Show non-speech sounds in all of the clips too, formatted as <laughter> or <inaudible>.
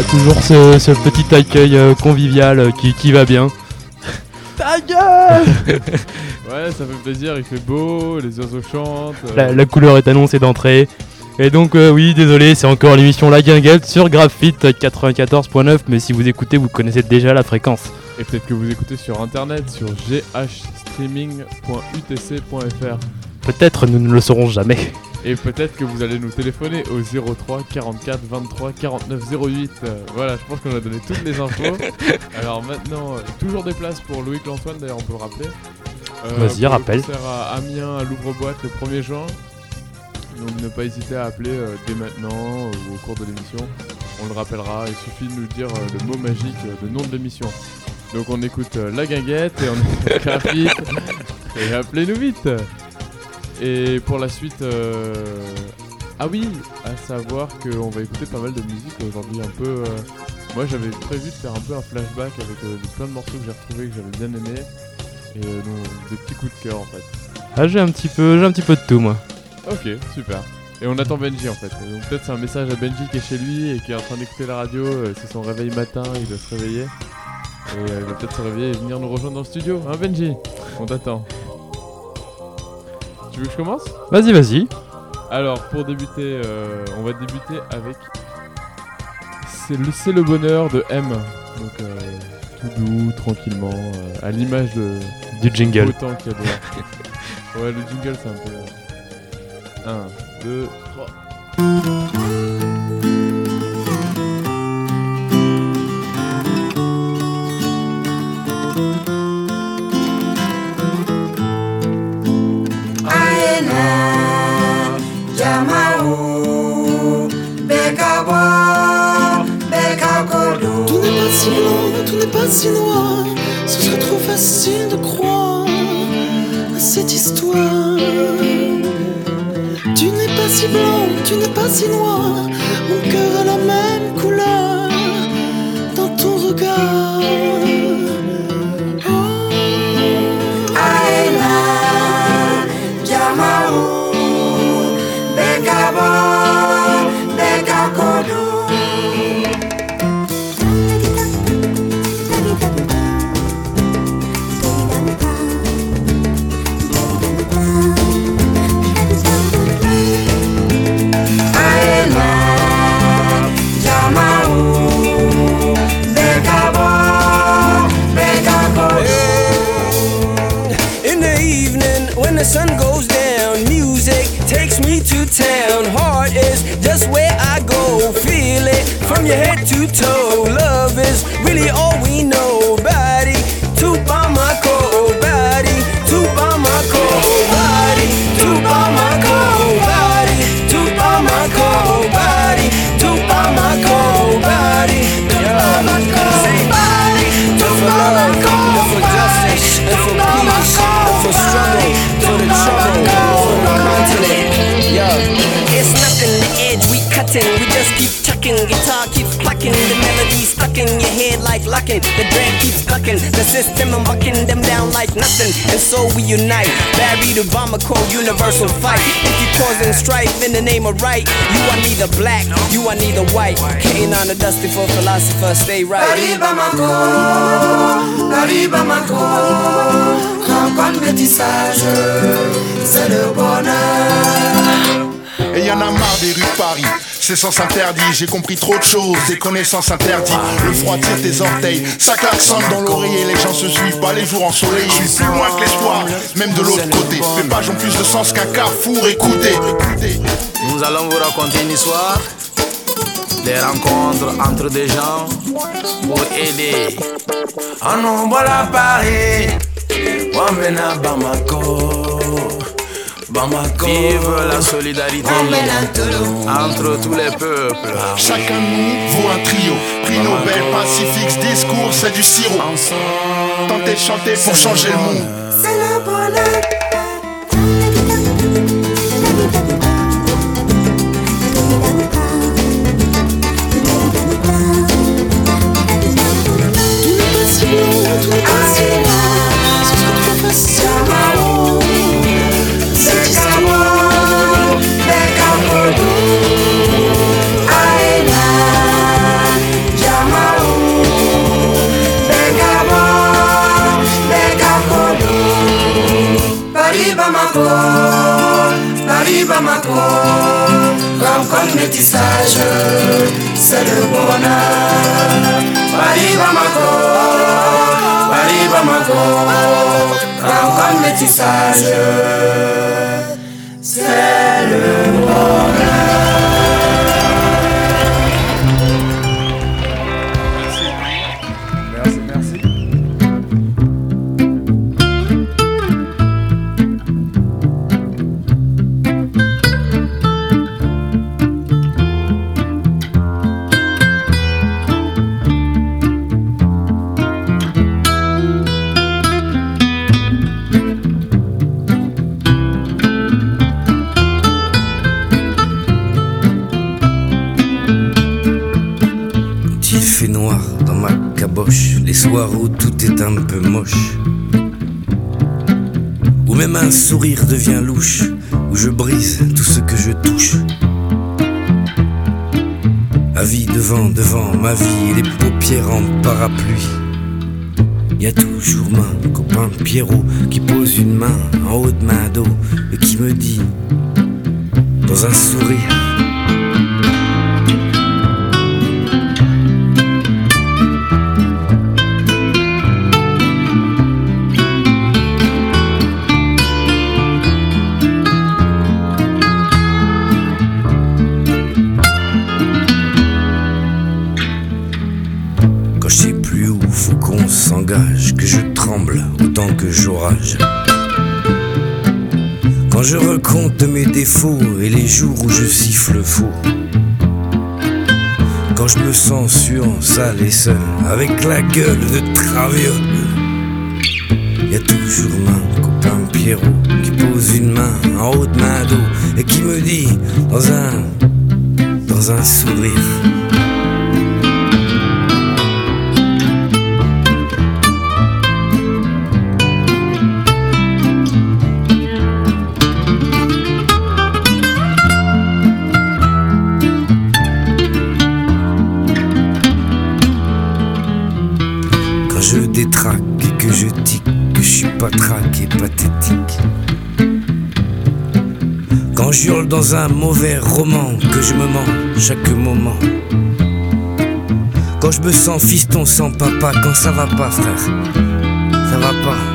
Voilà, toujours ce, ce petit accueil euh, convivial euh, qui, qui va bien. Ta gueule <laughs> Ouais, ça fait plaisir, il fait beau, les oiseaux chantent. euh, La, la couleur est annoncée d'entrée. Et donc, euh, oui, désolé, c'est encore l'émission La Guinguette sur Graphite 94.9. Mais si vous écoutez, vous connaissez déjà la fréquence. Et peut-être que vous écoutez sur internet, sur ghstreaming.utc.fr. Peut-être nous ne le saurons jamais. Et peut-être que vous allez nous téléphoner au 03 44 23 49 08. Euh, voilà, je pense qu'on a donné toutes les infos. <laughs> Alors maintenant, euh, toujours des places pour Loïc Lantoine, d'ailleurs, on peut le rappeler. Euh, Vas-y, pour le rappelle. concert à Amiens, à Louvre-Boîte, le 1er juin. Donc ne pas hésiter à appeler euh, dès maintenant euh, ou au cours de l'émission. On le rappellera, il suffit de nous dire euh, le mot magique euh, de nom de l'émission. Donc on écoute euh, La Guinguette et on <laughs> écoute Graphite. et appelez-nous vite Et pour la suite... euh, Ah oui, à savoir qu'on va écouter pas mal de musique aujourd'hui, un peu... euh, Moi j'avais prévu de faire un peu un flashback avec euh, plein de morceaux que j'ai retrouvés que j'avais bien aimés. Et euh, donc, des petits coups de cœur en fait. Ah, j'ai un petit peu, j'ai un petit peu de tout, moi. Ok, super. Et on attend Benji en fait. Donc peut-être c'est un message à Benji qui est chez lui et qui est en train d'écouter la radio. euh, C'est son réveil matin, il doit se réveiller. Et il va peut-être se réveiller et venir nous rejoindre dans le studio. Hein Benji? On t'attend. Tu veux que je commence? Vas-y, vas-y. Alors pour débuter, euh, on va débuter avec... C'est le, c'est le bonheur de M. Donc euh, tout doux, tranquillement, euh, à l'image de, Du jingle. beau temps qu'il y a dehors. <laughs> ouais, le jingle, c'est un peu. 1, 2, 3. Tout n'est pas si blanc, tout n'est pas si noir. Ce serait trop facile de croire à cette histoire. Tu n'es pas si blanc, tu n'es pas si noir. Mon cœur a la même couleur dans ton regard. The sun goes down, music takes me to town. Heart is just where I go. Feel it from your head to toe. Keep. Guitar keeps plucking, the melody stuck in your head like locking. The dread keeps bucking, the system and bucking them down like nothing. And so we unite, Barry to Bamako, universal fight. If you causing strife in the name of right, you are neither black, you are neither white. Hating on the dusty for philosopher, stay right. Arriba Mako, arriba Mako, rencontre métissage, c'est le bonheur. Et y en a marre des rues de Paris, sens interdit, j'ai compris trop de choses, des connaissances interdites. Le froid tire tes orteils, ça klaxonne dans l'oreiller, les gens se suivent pas les jours ensoleillés. Je suis plus loin que l'espoir, même de l'autre côté. Mes pages ont plus de sens qu'un carrefour, écoutez. Nous allons vous raconter une histoire des rencontres entre des gens pour aider. En nombre à Paris. Bamako. Vive la solidarité entre tous les peuples. Chacun de nous vaut un trio. Prix Nobel, Pacifique, discours, c'est du sirop. Tentez de chanter pour changer le monde. C'est le bonheur. Tout n'est pas si blanc, tout n'est pas si noir. Ce serait trop facile rencontre métissage, c'est le bonheur. Paris Bamako, Paris Bamako, rencontre métissage, c'est le Merci, les soirs où tout est un peu moche, où même un sourire devient louche, où je brise tout ce que je touche. Ma vie devant, devant ma vie, et les paupières en parapluie. Y a toujours mon copain Pierrot qui pose une main en haut de ma dos et qui me dit, dans un sourire, recompte mes défauts et les jours où je siffle faux. Quand je me sens sûr, sale et seul, avec la gueule de traviole. Y a toujours mon copain Pierrot qui pose une main en haut de ma dos et qui me dit dans un dans un sourire. Dans un mauvais roman, que je me mens chaque moment. Quand je me sens fiston sans papa, quand ça va pas, frère, ça va pas.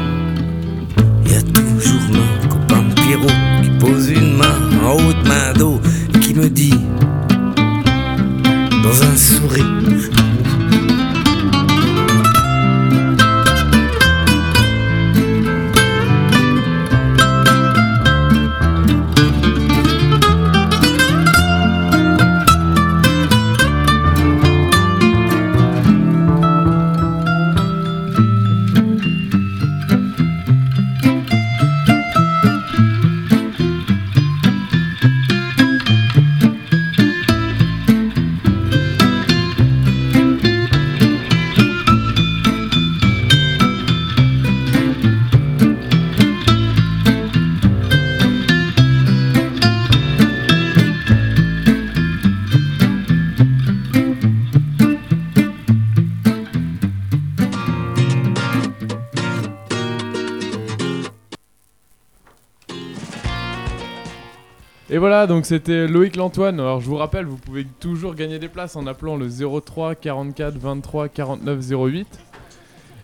Et voilà, donc c'était Loïc Lantoine. Alors je vous rappelle, vous pouvez toujours gagner des places en appelant le 03 44 23 49 08.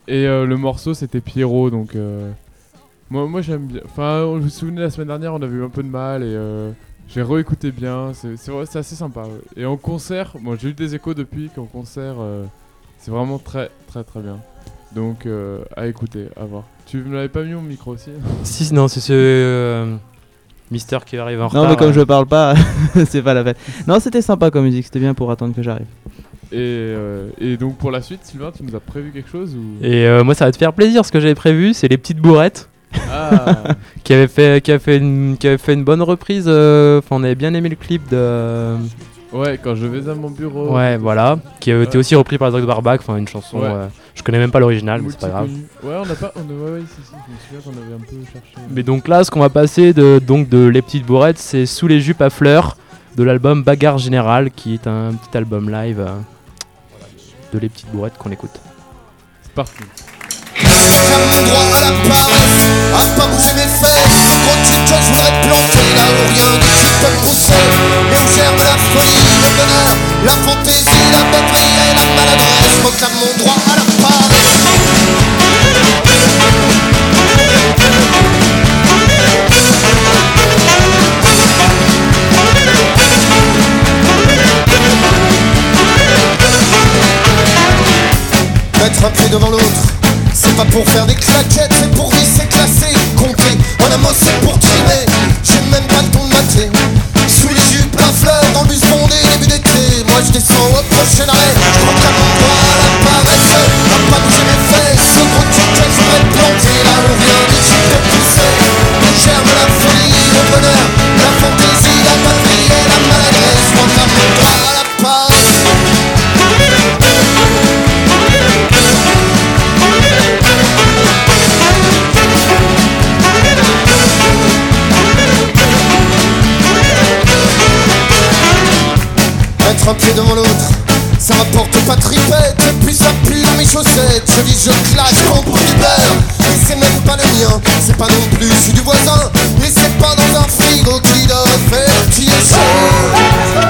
Et euh, le morceau c'était Pierrot, donc euh, moi, j'aime bien. Enfin, vous vous souvenez la semaine dernière, on avait eu un peu de mal et euh, j'ai réécouté bien. C'est assez sympa. Et en concert, moi j'ai eu des échos depuis qu'en concert, euh, c'est vraiment très très très bien. Donc à écouter, à voir. Tu me l'avais pas mis mon micro aussi? Si, non, c'est ce Mister qui arrive en retard. Non, mais comme euh. je parle pas, <laughs> c'est pas la peine. Non, c'était sympa comme musique, c'était bien pour attendre que j'arrive. Et, euh, et donc pour la suite, Sylvain, tu nous as prévu quelque chose ou... Et euh, moi, ça va te faire plaisir. Ce que j'avais prévu, c'est les petites bourrettes. Ah, <laughs> qui avait fait, qui a fait une, qui avait fait une bonne reprise. euh, Enfin, on avait bien aimé le clip de. Ouais, quand je vais à mon bureau. Ouais, voilà. Qui a été aussi repris par Doc Barbac. Enfin, une chanson. Ouais. euh, je connais même pas l'original, mais c'est pas grave. Ouais, on a pas. On a, ouais, ouais, si, si, je me souviens qu'on avait un peu cherché. Mais donc là, ce qu'on va passer de, donc de Les Petites Bourrettes, c'est Sous les jupes à fleurs de l'album Bagarre Générale, qui est un petit album live euh, de Les Petites Bourrettes qu'on écoute. C'est parti. J'aime droit à la paresse, à pas bouger mes fesses. Quand tu te je voudrais te planter là où rien ne peut pousser Et où germe la folie, le bonheur, la fantaisie, la bêterie et la maladresse. Je proclame mon droit à la paresse Mettre un pied devant l'autre, pas pour faire des claquettes, c'est pour visser, classer, compter. En un mot, c'est pour trimer. J'ai même pas le temps de mater. Sous les jupes, la fleur, dans le bus bondé, début d'été. Moi, je descends au prochain arrêt. Je proclame mon droit à la paresse. À pas bouger mes fesses, au gros ticket, je vais planter. Là, on vient chips de pousser. Germe la Mettre un pied devant l'autre, ça rapporte pas de ripette Et puis ça pue dans mes chaussettes. Je dis je claque contre du beurre. Et c'est même pas le mien, c'est pas non plus celui du voisin. Et c'est pas dans un frigo qui doit faire qui est Chaud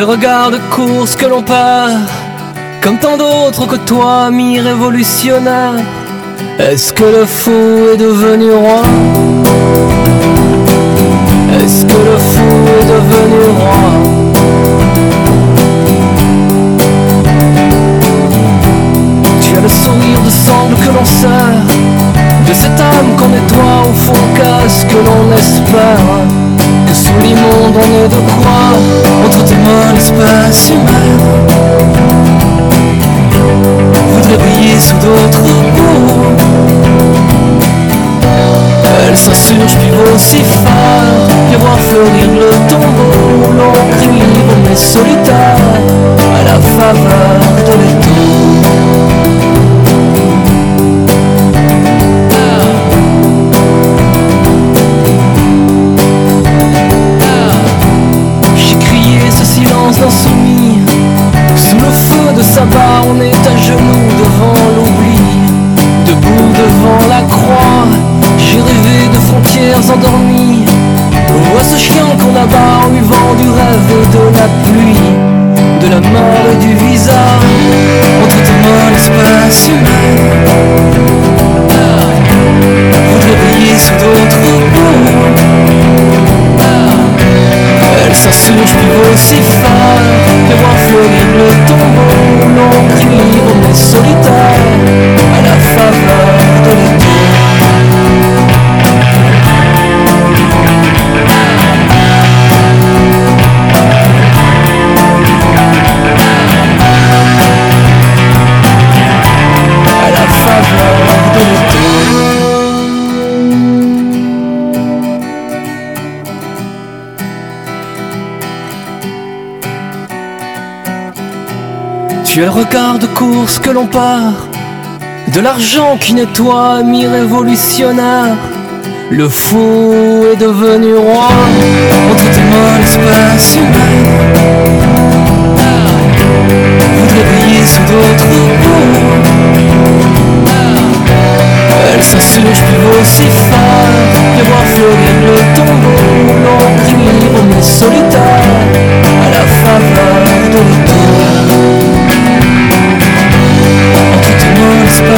le regard de course que l'on part, comme tant d'autres que toi, ami révolutionnaire. Est-ce que le fou est devenu roi? Est-ce que le fou est devenu roi? Tu as le sourire de sangle que l'on sert, de cette âme qu'on nettoie au fond casse que l'on espère. Sous l'immonde on est de quoi Entre tes mains l'espèce humaine Voudrait briller sous d'autres peaux Elle s'insurge puis phare Puis voir fleurir le tombeau. L'on crie libre mais solitaire. À la faveur de l'étau on est à genoux devant l'oubli Debout devant la croix. J'ai rêvé de frontières endormies. Vois ce chien qu'on abat en vend du rêve et de la pluie De la mort et du visage. Entre tes mains l'espèce humaine Voudrait briller sous d'autres peaux elle s'insurge puis vaut si L'on crie libre mais solitaire À la faveur Tu es regard de course que l'on part, de l'argent qui nettoie, mi-révolutionnaire. Le fou est devenu roi entre tes molles espèces humaines. Voudrait briller sous d'autres peaux. Elle s'insurge puis vocifère De voir fleurir le tombeau mais solitaire À la faveur de l'automne toute mon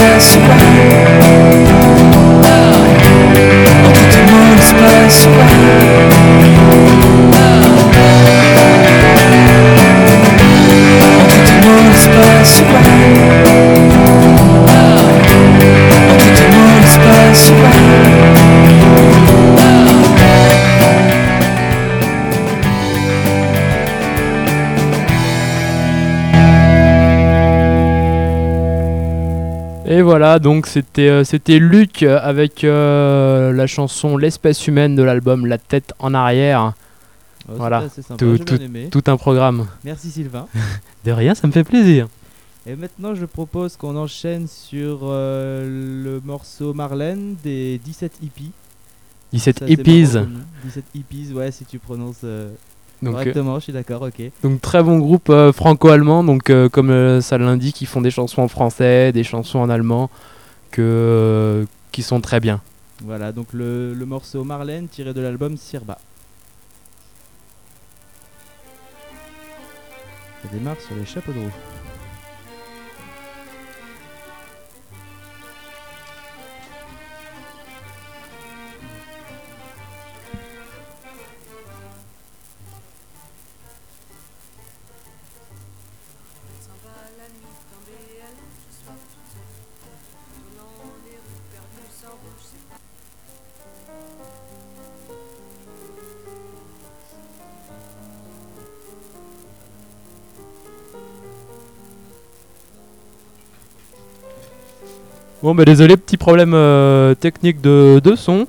espace En toute mon espace En toute mon espace En tout voilà, donc c'était euh, c'était Luc avec euh, la chanson L'espèce humaine de l'album La tête en arrière. Oh, voilà, sympa, tout, un programme. Merci Sylvain. <laughs> De rien, ça me fait plaisir. Et maintenant, je propose qu'on enchaîne sur euh, le morceau Marlène des 17 hippies. 17 Ça, hippies. marrant comme nom. 17 hippies, ouais, si tu prononces euh, Donc, euh, correctement, je suis d'accord, ok. Donc très bon groupe euh, franco-allemand, donc euh, comme euh, ça l'indique, ils font des chansons en français, des chansons en allemand, que, euh, qui sont très bien. Voilà, donc le, le morceau Marlène tiré de l'album Sirba. Ça démarre sur les chapeaux de roue. Bon bah désolé, petit problème euh, technique de, de son.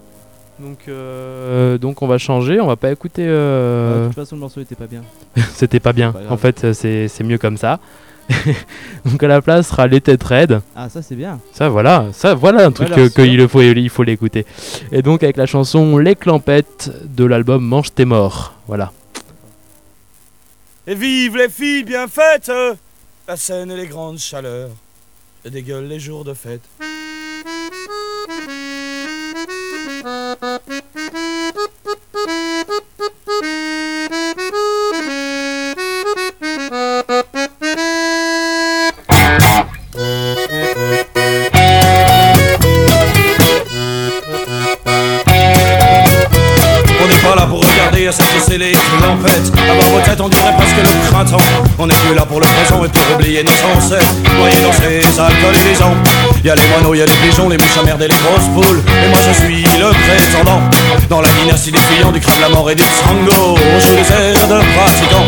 Donc, euh, donc on va changer, on va pas écouter... euh, de toute façon, le morceau était pas bien. <laughs> C'était pas bien, Pas en fait euh, c'est c'est mieux comme ça. <laughs> donc à la place sera Les Têtes Raides. Ah, ça c'est bien. Ça voilà, ça voilà un truc Voilà, que, faut il faut l'écouter. Et donc avec la chanson Les Clampettes de l'album Mange tes morts. Voilà. Et vive les filles bien faites La scène et les grandes chaleurs Gueules les jours de fête les mouches à merde et les grosses poules. Et moi je suis le prétendant Dans la dynastie des clients du crâne la mort et du sango On joue des airs de pratiquants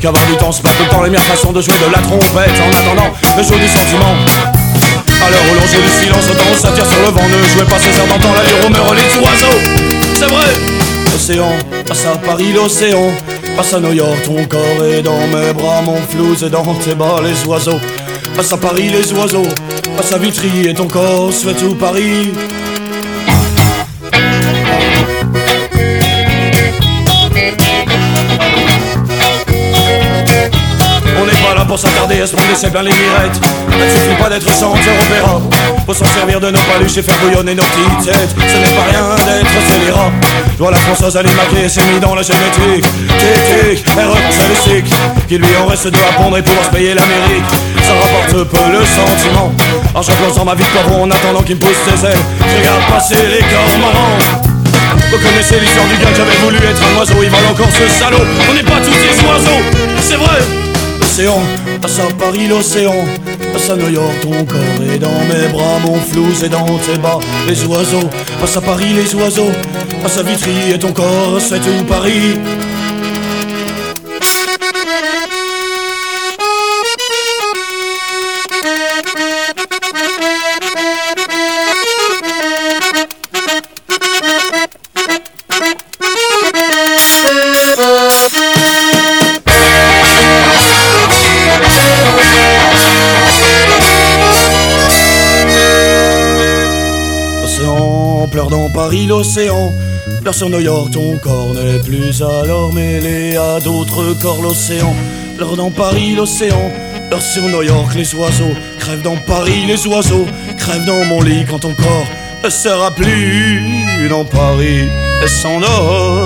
Qu'avoir du temps c'est pas tout le temps les meilleures façons de jouer de la trompette. En attendant le jour du sentiment à l'heure où l'on joue du silence, autant on s'attire sur le vent. Ne jouez pas ces airs d'antan, l'allure au meurt les oiseaux. C'est vrai. L'océan, passe à Paris l'océan Passe à New York, ton corps est dans mes bras Mon flou c'est dans tes bras les oiseaux Passe à Paris les oiseaux Passe à Vitry et ton corps fait tout Paris. On n'est pas là pour s'attarder à se prendre des plein les mirettes. Il suffit pas d'être chanteur opéra Faut s'en servir de nos paluches et faire bouillonner nos petites têtes. Ce n'est pas rien d'être scélérat. Je vois la française aller maquer s'est mis dans la génétique. Tic tic, erreur statistique Qu'il lui en reste de à pondre et pouvoir se payer l'Amérique. Ça rapporte peu le sentiment Argent dans ma vie de en attendant qu'il me pousse des ailes Je regarde passer les cormorans vous connaissez l'histoire du gars qui avait voulu être un oiseau, il vole encore ce salaud. On n'est pas tous des oiseaux, c'est vrai. L'océan, passe à Paris l'océan, passe à New York, ton corps est dans mes bras, mon flou c'est dans tes bas. Les oiseaux, passe à Paris les oiseaux, passe à Vitry et ton corps c'est tout Paris. envahit l'océan. Dans New York ton corps n'est plus alors mêlé à d'autres corps l'océan. Leur dans Paris l'océan, leur sur New York les oiseaux. Crève dans Paris les oiseaux, crève dans mon lit quand ton corps ne sera plus dans Paris et son or.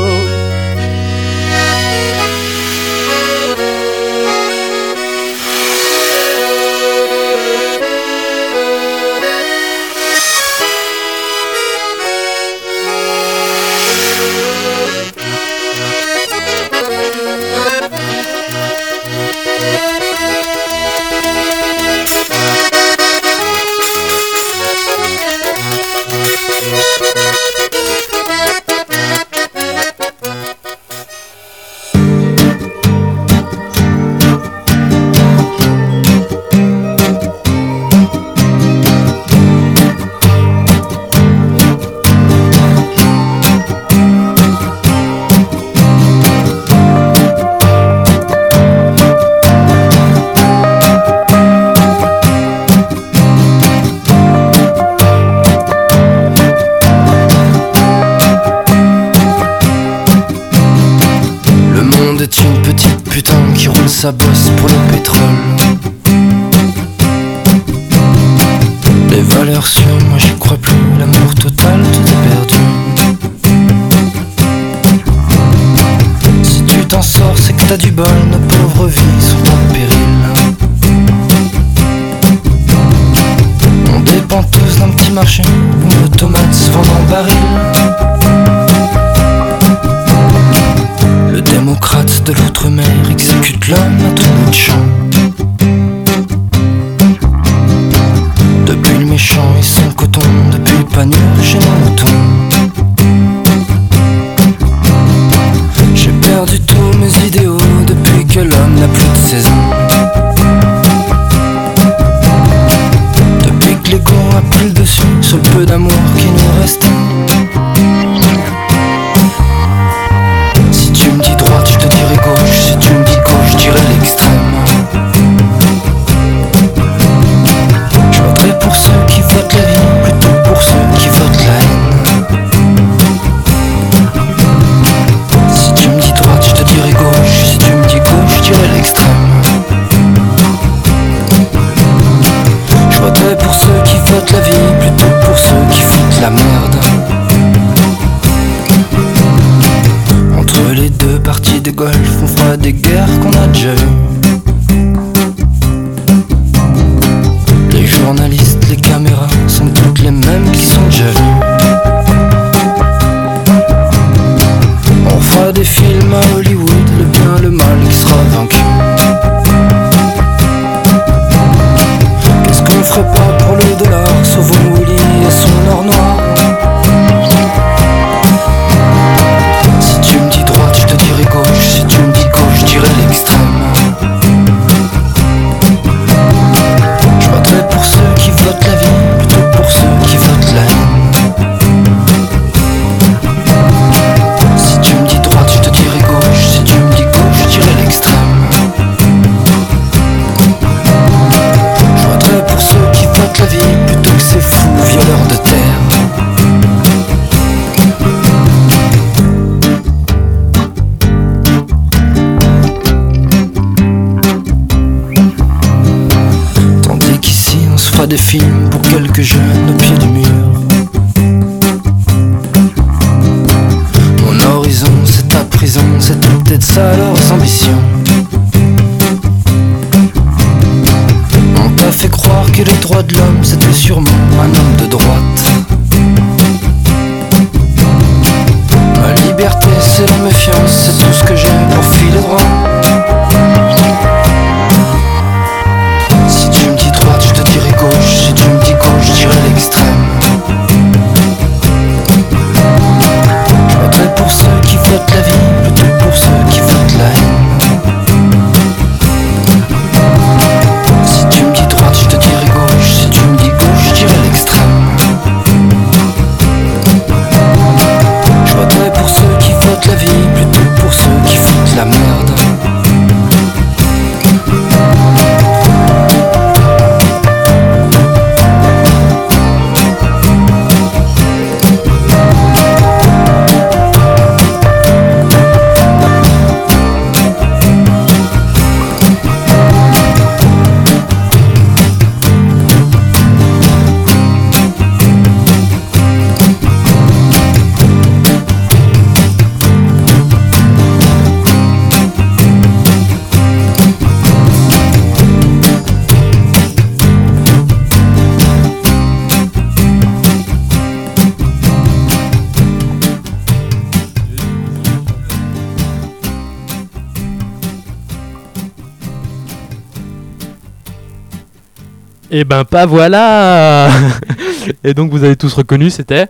Et ben pas voilà <laughs> Et donc vous avez tous reconnu, c'était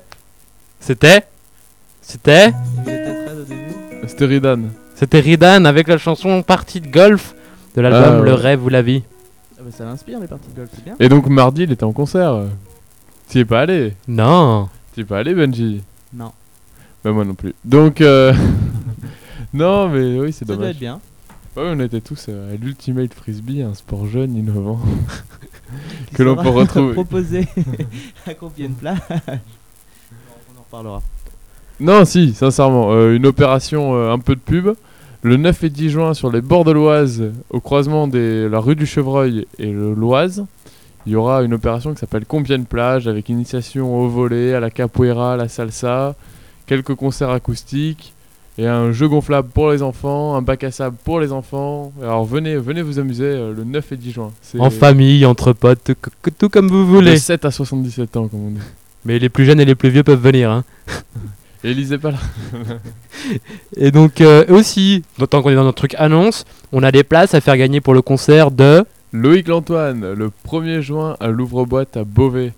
C'était C'était. C'était Ridan. C'était Ridan avec la chanson Partie de golf de l'album Ah, ouais. Le rêve ou la vie. Ah bah ça l'inspire les parties de golf, c'est bien. Et donc mardi, il était en concert. T'y es pas allé Non T'y es pas allé, Benji Non. Bah, moi non plus. Donc, euh... <laughs> non, mais oui, c'est Ça doit dommage. être bien. Bah oui, on était tous euh, à l'Ultimate Frisbee, un sport jeune, innovant, <laughs> que l'on peut <laughs> retrouver. proposé <laughs> à combien de <laughs> On en reparlera. Non, si, sincèrement, euh, une opération, euh, un peu de pub. Le 9 et 10 juin, sur les bords de l'Oise, au croisement de la rue du Chevreuil et l'Oise, il y aura une opération qui s'appelle Compiègne Plage, avec initiation au volet, à la capoeira, à la salsa, quelques concerts acoustiques, et un jeu gonflable pour les enfants, un bac à sable pour les enfants. Alors venez, venez vous amuser euh, le 9 et 10 juin. En famille, entre potes, tout, comme vous de voulez. 7 à 77 ans, comme on dit. Mais les plus jeunes et les plus vieux peuvent venir. Hein. <laughs> Et lisez pas là. <laughs> Et donc euh, aussi, tant qu'on est dans notre truc annonce, on a des places à faire gagner pour le concert de... Loïc Lantoine, le 1er juin à l'ouvre-boîte à Beauvais.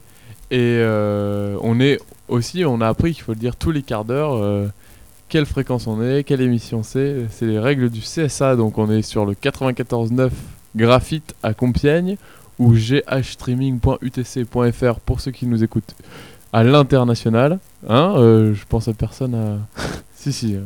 Et euh, on est aussi, on a appris qu'il faut le dire tous les quarts d'heure, quelle fréquence on est, quelle émission c'est. C'est les règles du CSA, donc on est sur le 94.9 Graphite à Compiègne ou ghstreaming.utc.fr pour ceux qui nous écoutent à l'international. Hein, euh, je pense à personne à... <laughs> si, si, euh,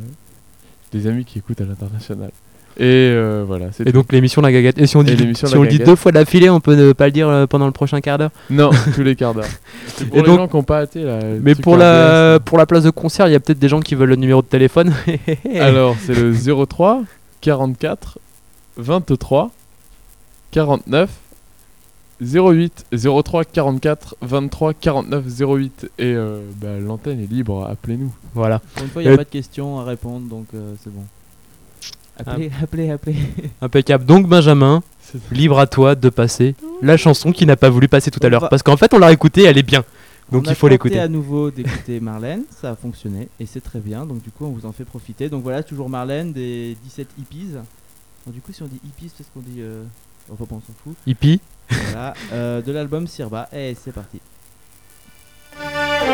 des amis qui écoutent à l'international. Et euh, voilà, c'est Et donc l'émission La Gaguette. Et si on, dit, si La on le dit deux fois d'affilée, on peut ne pas le dire euh, pendant le prochain quart d'heure? Non, <laughs> tous les quarts d'heure. C'est pour Et les donc- gens qui n'ont pas été là. Mais pour la, pour la place de concert, il y a peut-être des gens qui veulent le numéro de téléphone. <laughs> Alors, c'est le 03 44 23 49 08 03 44 23 49 08 et euh, bah, l'antenne est libre, appelez-nous. voilà. Pour une fois, il n'y a Euh, pas de questions à répondre, donc euh, c'est bon. Appelez, appelez, appelez. Impeccable. Donc Benjamin, libre à toi de passer la chanson qui n'a pas voulu passer tout à l'heure. va- Parce qu'en fait, on l'a écoutée, elle est bien. Donc On il faut l'écouter. à nouveau d'écouter Marlène, ça a fonctionné et c'est très bien. Donc du coup, on vous en fait profiter. Donc voilà, toujours Marlène des 17 hippies. Donc, du coup, si on dit hippies, c'est ce qu'on dit. Euh... Enfin, on s'en fout. Hippie. Voilà, euh, de l'album Sirba. Et c'est parti. <laughs>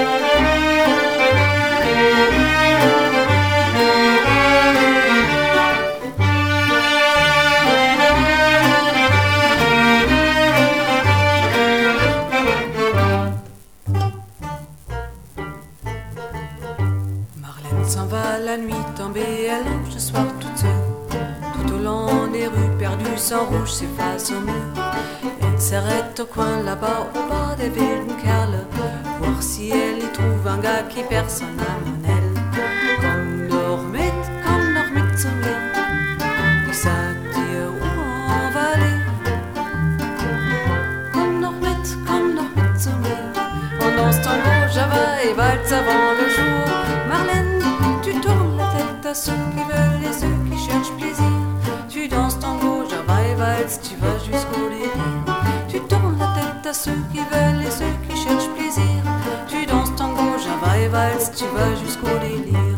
sans rouge s'efface au mur. Elle s'arrête au coin là-bas, au bas des wilden Kerle, voir si elle y trouve un gars qui personne n'a mon aile. Komm doch mit, komm doch mit zu mir. Ich sag dir, wo on va aller. Komm doch mit, komm doch mit zu mir. On danse tango, java et valse avant le jour. Marlène, tu tournes la tête à ceux qui veulent et ceux qui cherchent plaisir. Tu vas jusqu'au délire. Tu tournes la tête à ceux qui veulent et ceux qui cherchent plaisir. Tu danses tango, java et valse, tu vas jusqu'au délire.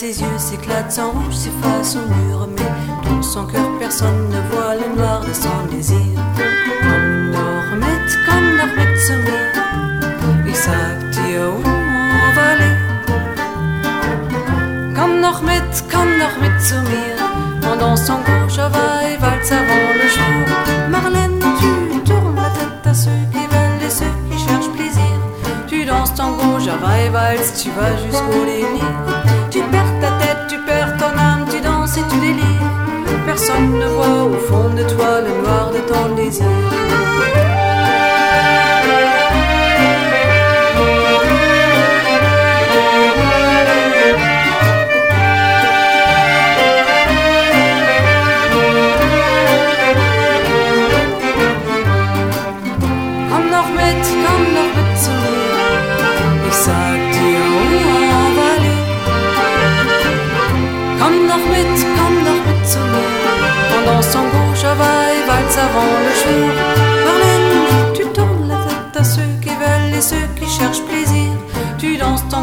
Ses yeux s'éclatent, son rouge s'efface au mur. Mais dans son cœur, personne ne voit le noir de son désir. Komm doch mit, komm doch mit zu mir. Ich sag dir, wo on va aller. Komm noch mit, komm noch mit zu mir. On danse son gauche va et valse avant le jour. Marlène, tu tournes la tête à ceux qui veulent et ceux qui cherchent plaisir. Tu danses tango, java et valse, tu vas jusqu'au délire.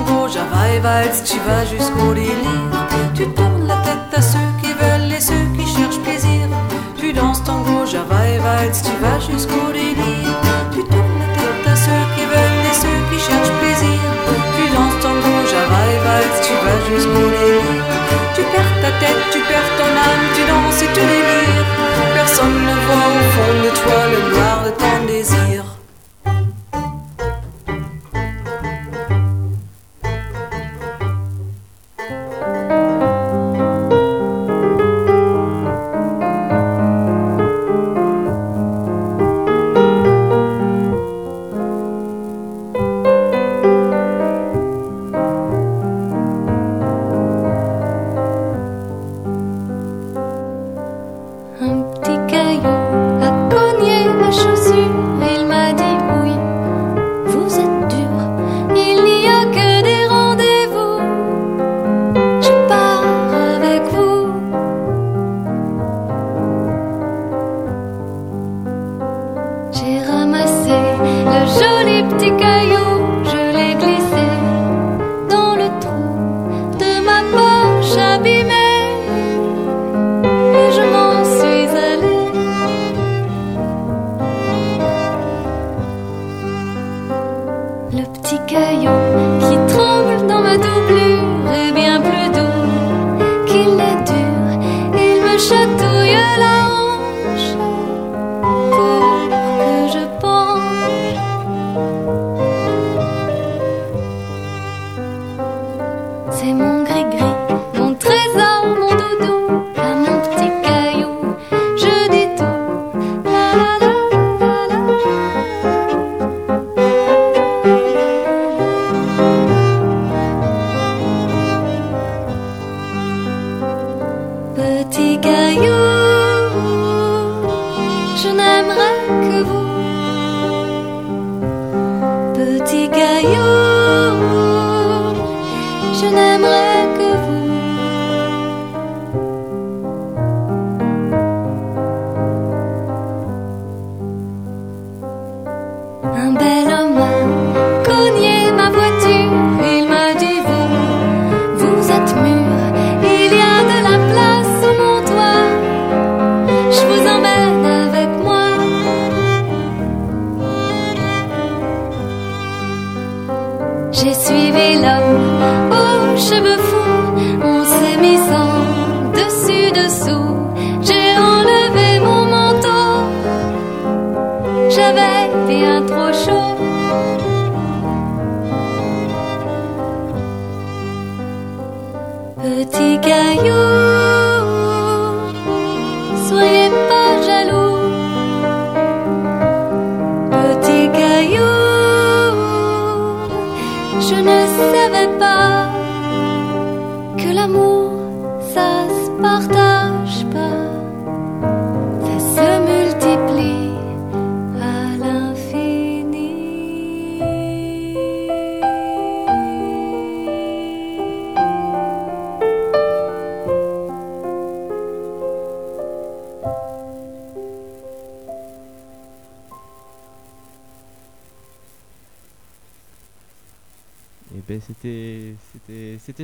Tango, java et valse, tu vas jusqu'au délire. Tu tournes la tête à ceux qui veulent et ceux qui cherchent plaisir. Tu danses tango, java et valse, tu vas jusqu'au délire. Tu tournes la tête à ceux qui veulent et ceux qui cherchent plaisir. Tu danses tango, java et valse, tu vas jusqu'au délire. Tu perds ta tête, tu perds ton âme, tu danses et tu délires. Personne ne voit au fond de toi le noir de ton désir.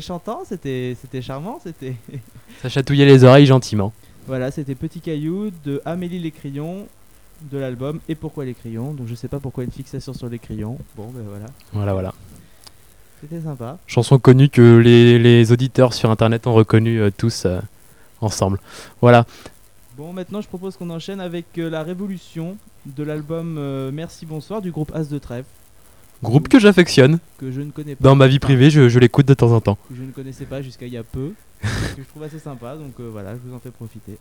Chantant, c'était c'était charmant, c'était <laughs> Ça chatouillait les oreilles gentiment. Voilà, c'était Petit Caillou de Amélie les crayons de l'album Et pourquoi les crayons Donc je sais pas pourquoi une fixation sur les crayons. Bon ben voilà. Voilà, voilà. C'était sympa. Chanson connue que les, les auditeurs sur internet ont reconnue euh, tous euh, ensemble. Voilà. Bon, maintenant je propose qu'on enchaîne avec euh, la révolution de l'album euh, Merci Bonsoir du groupe As de Trèfle. Groupe que j'affectionne. Que je ne connais pas. Dans ma vie privée, je, je l'écoute de temps en temps. Que je ne connaissais pas jusqu'à il y a peu. <laughs> que je trouve assez sympa, donc euh, voilà, je vous en fais profiter.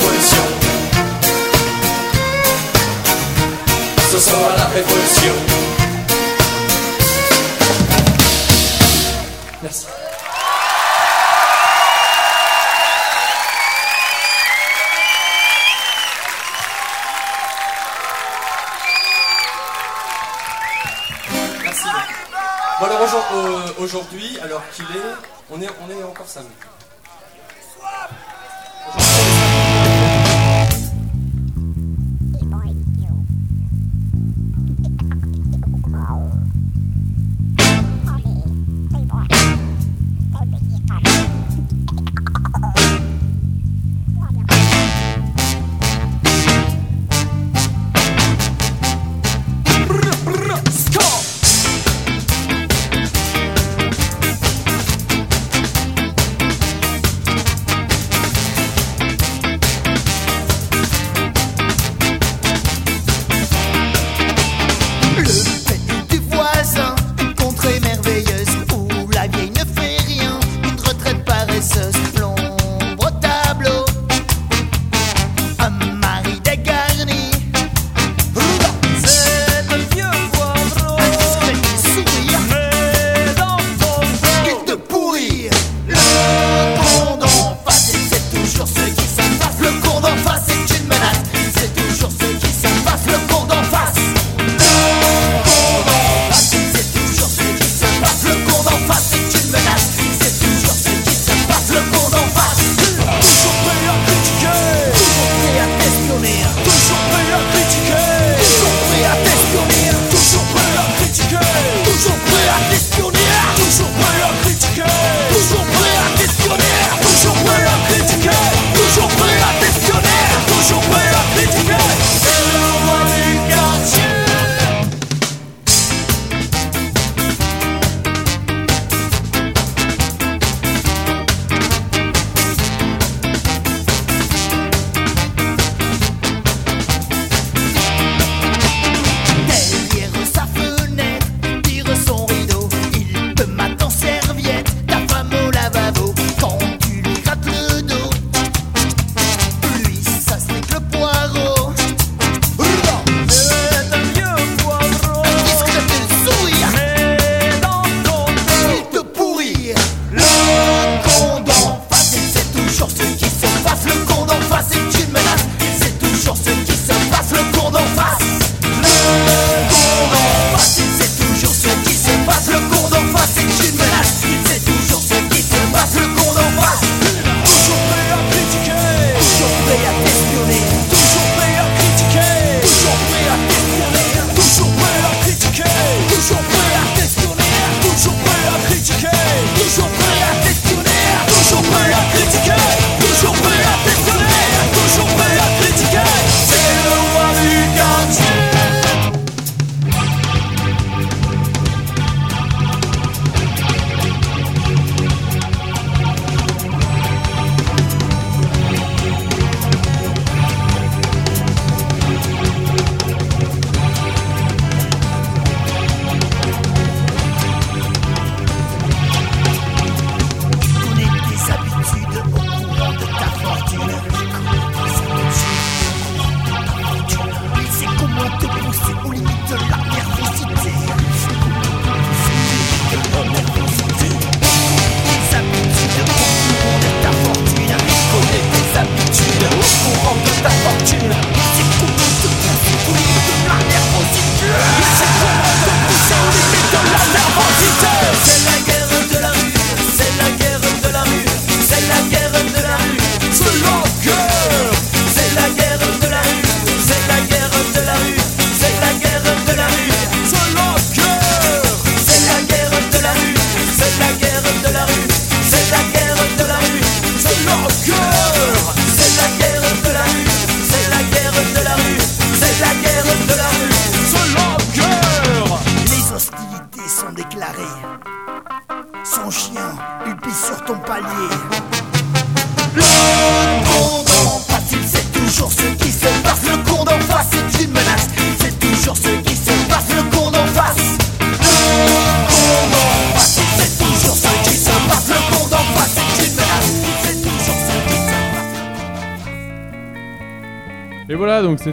révolution. Ce sera la révolution. Merci. Merci. Bon alors aujourd'hui, alors qu'il est, on est, on est encore samedi.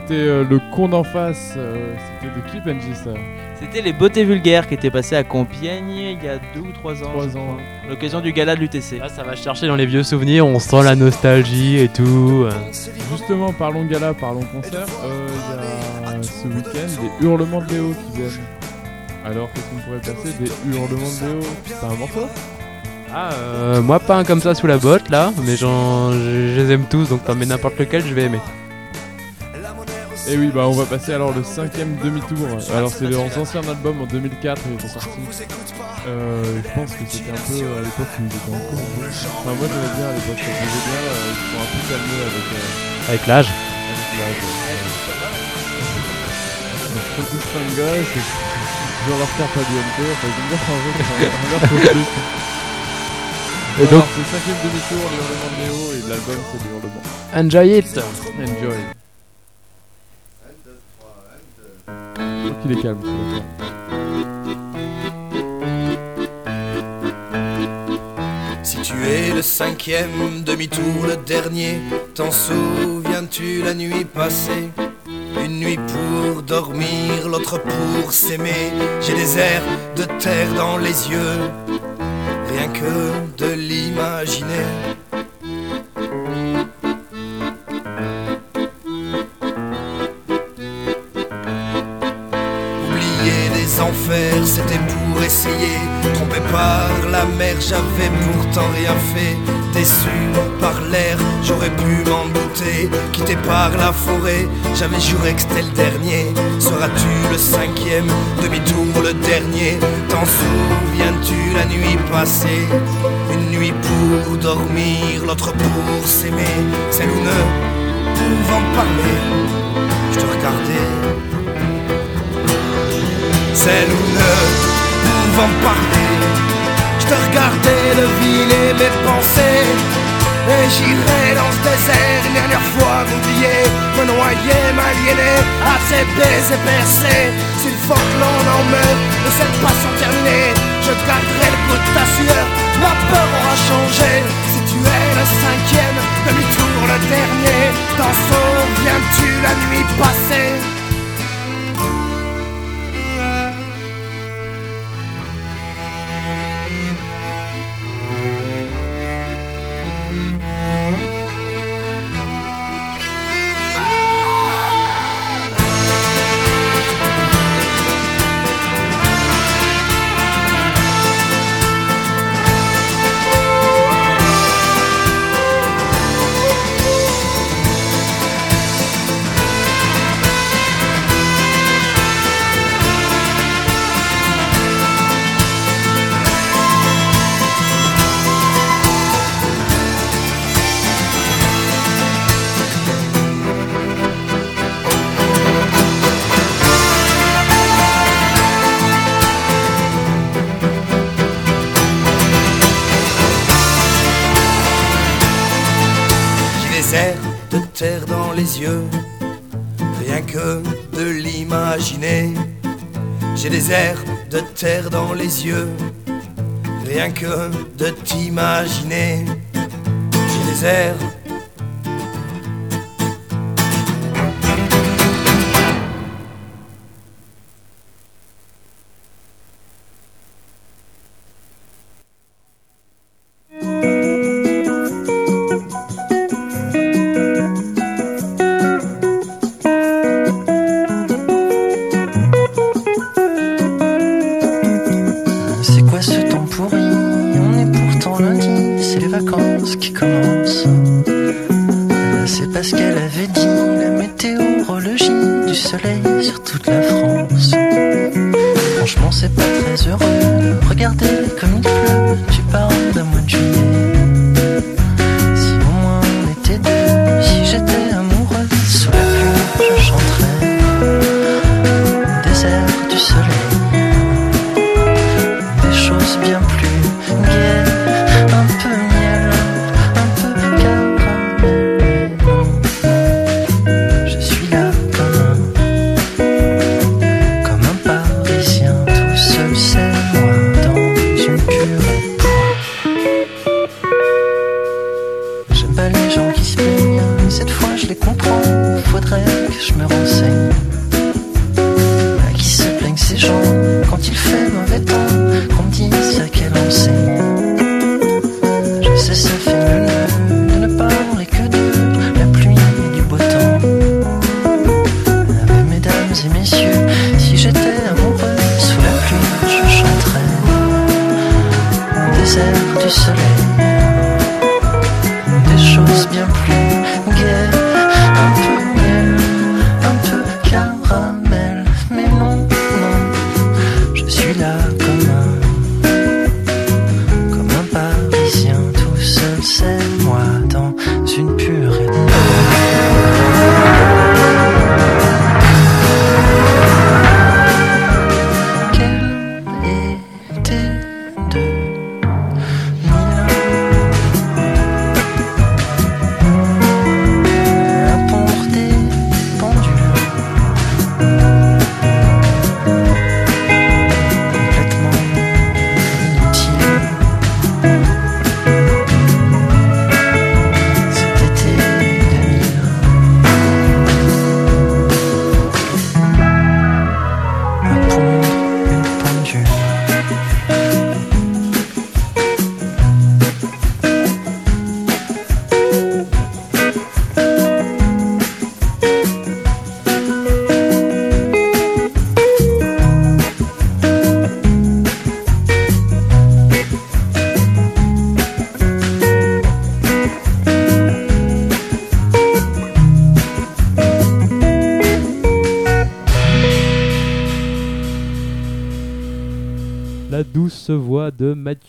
C'était euh, le con d'en face. euh, c'était de qui, Benji, ça C'était les beautés vulgaires qui étaient passés à Compiègne il y a deux ou trois ans. Trois ans. crois, L'occasion du gala de l'UTC. Là, ça va chercher dans les vieux souvenirs, on sent la nostalgie et tout. euh. Justement, parlons gala, parlons concert. euh, Il y a ce week-end des hurlements de Léo qui viennent. Alors, qu'est-ce qu'on pourrait passer Des hurlements de Léo C'est un morceau Ah, euh, moi pas un comme ça sous la botte là, mais j'en, je, je les aime tous, donc t'en mets n'importe lequel, je vais aimer. Et oui, bah on va passer alors le cinquième demi-tour. Alors c'est leur ancien album en 2004, il était sorti. Euh, je pense que c'était un peu à l'époque où ils étaient encore vieux. Enfin moi j'aimais bien à l'époque, faisait bien, euh, ils sont un peu calmés avec, euh, Avec l'âge. avec l'âge. Donc Francis Fanga, c'est je vais leur faire pas d'UMT, enfin j'aime bien changer, c'est un plus. Et donc- c'est le cinquième demi-tour, les hurlements de Léo, et l'album c'est les hurlements. Enjoy it Enjoy. Qu'il est calme. Si tu es le cinquième demi-tour, le dernier, t'en souviens-tu la nuit passée? Une nuit pour dormir, l'autre pour s'aimer. J'ai des airs de terre dans les yeux, rien que de l'imaginer. C'était pour essayer. Trompé par la mer, j'avais pourtant rien fait. Déçu par l'air, j'aurais pu m'en douter. Quitté par la forêt, j'avais juré que c'était le dernier. Seras-tu le cinquième, demi-tour le dernier? T'en souviens-tu la nuit passée? Une nuit pour dormir, l'autre pour s'aimer. Celle où ne pouvant parler, je te regardais celle où ne pouvant parler, je te regardais deviner mes pensées. Et j'irai dans ce désert une dernière fois m'oublier, me noyer, m'aliéner à ces baisers percés. S'il faut que l'on en meure de cette passion terminée, je garderai le goût de ta sueur, ma peur aura changé. Si tu es le cinquième, demi-tour le dernier, t'en souviens-tu la nuit passée? Rien que de l'imaginer. J'ai des airs de terre dans les yeux, rien que de t'imaginer. J'ai des airs. Les vacances qui commencent.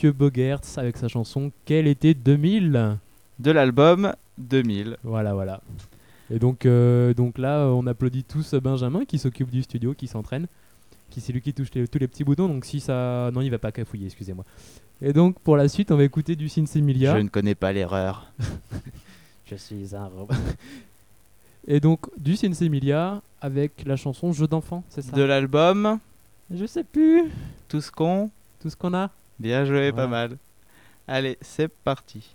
Mathieu Bogertz avec sa chanson Quel été 2000 De l'album 2000. Voilà, voilà. Et donc, euh, donc là, on applaudit tous Benjamin qui s'occupe du studio, qui s'entraîne, qui c'est lui qui touche les- tous les petits boutons. Donc si ça, non, il va pas cafouiller, excusez-moi. Et donc pour la suite, on va écouter du Sinsemilia. Je ne connais pas l'erreur. <laughs> Je suis un robot. Et donc du Sinsemilia avec la chanson Jeu d'enfant, c'est ça? De l'album Je sais plus. Tout ce qu'on. Tout ce qu'on a? Bien joué, pas mal. Allez, c'est parti.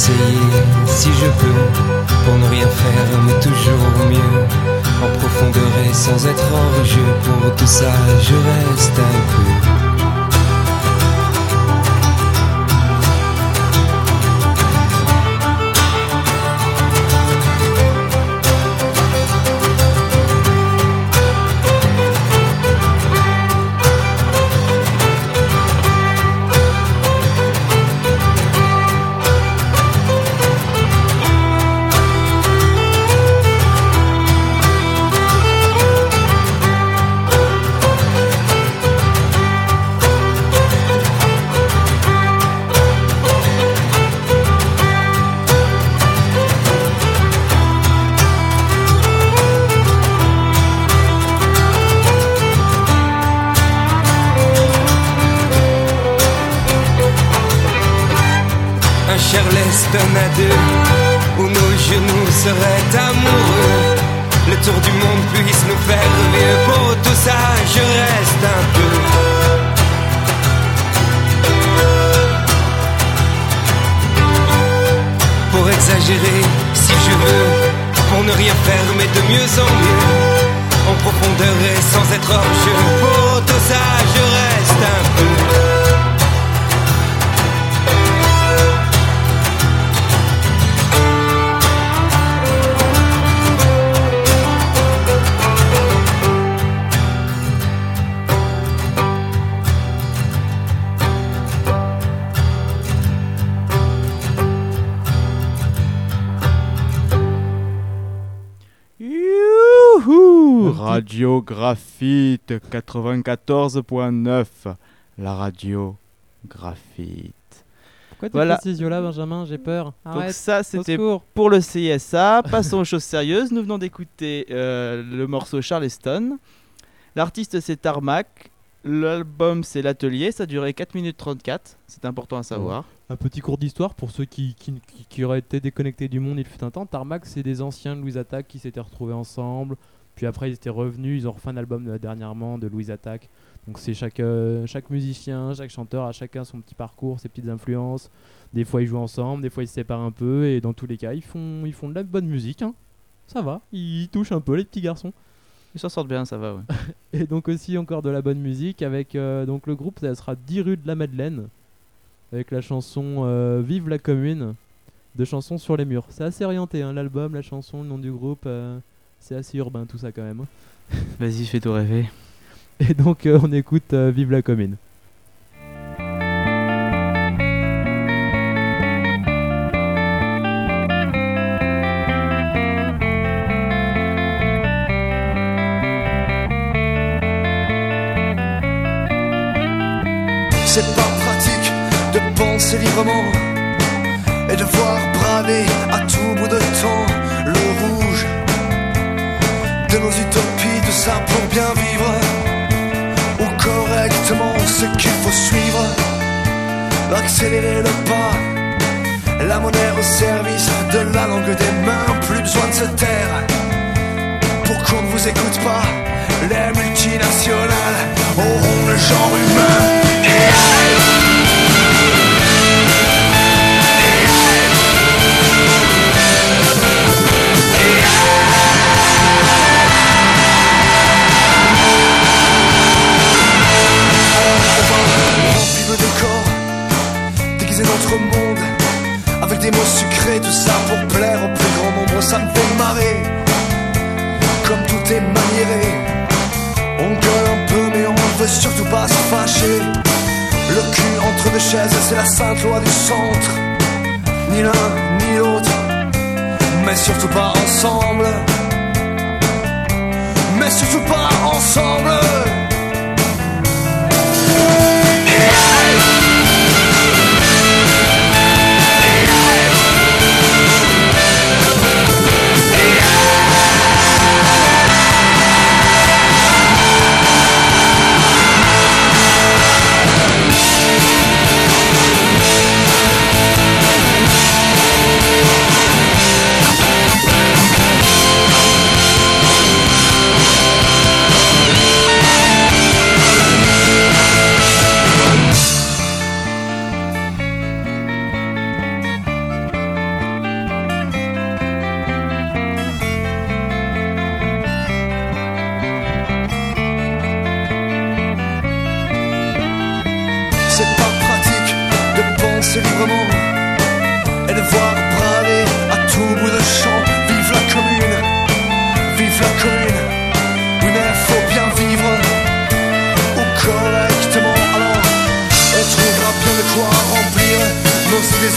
Essayer, si je peux, pour ne rien faire, mais toujours mieux. En profondeur et sans être hors jeu. Pour tout ça, je reste un peu. Graphite 94.9. La radio Graphite. Pourquoi tu Voilà. ces yeux-là, Benjamin J'ai peur. Donc Arrête. ça, c'était pour le CSA. Passons aux choses sérieuses. Nous venons d'écouter euh, le morceau Charleston. L'artiste, c'est Tarmac. L'album, c'est L'Atelier. Ça a duré 4 minutes 34. C'est important à savoir. Un petit cours d'histoire pour ceux qui, qui, qui- qui auraient été déconnectés du monde il fut un temps. Tarmac, c'est des anciens de Louise Attaque qui s'étaient retrouvés ensemble. Puis après, ils étaient revenus. Ils ont refait un album dernièrement de Louise Attaque. Donc c'est chaque, euh, chaque musicien, chaque chanteur a chacun son petit parcours, ses petites influences. Des fois ils jouent ensemble, des fois ils se séparent un peu. Et dans tous les cas, ils font, ils font de la bonne musique. hein. Ça va, ils touchent un peu les petits garçons. Ils s'en sortent bien, ça va, ouais. <laughs> Et donc aussi encore de la bonne musique avec euh, donc le groupe ça sera 10 rue de la Madeleine avec la chanson euh, Vive la commune de chansons sur les murs. C'est assez orienté hein, l'album, la chanson, le nom du groupe, c'est assez urbain tout ça quand même. hein. <laughs> Vas-y, fais-toi rêver. Et donc euh, on écoute euh, Vive la commune. C'est pas pratique de penser librement et de voir braver ça pour bien vivre. Ou correctement ce qu'il faut suivre, accélérer le pas, la monnaie au service de la langue des mains, plus besoin de se taire. Pour qu'on ne vous écoute pas. Les multinationales auront le genre humain. Des mots sucrés, tout ça pour plaire au plus grand nombre, ça me fait marrer. Comme tout est maniéré, on gueule un peu, mais on veut surtout pas se fâcher. Le cul entre deux chaises, c'est la sainte loi du centre. Ni l'un ni l'autre, mais surtout pas ensemble. Mais surtout pas ensemble.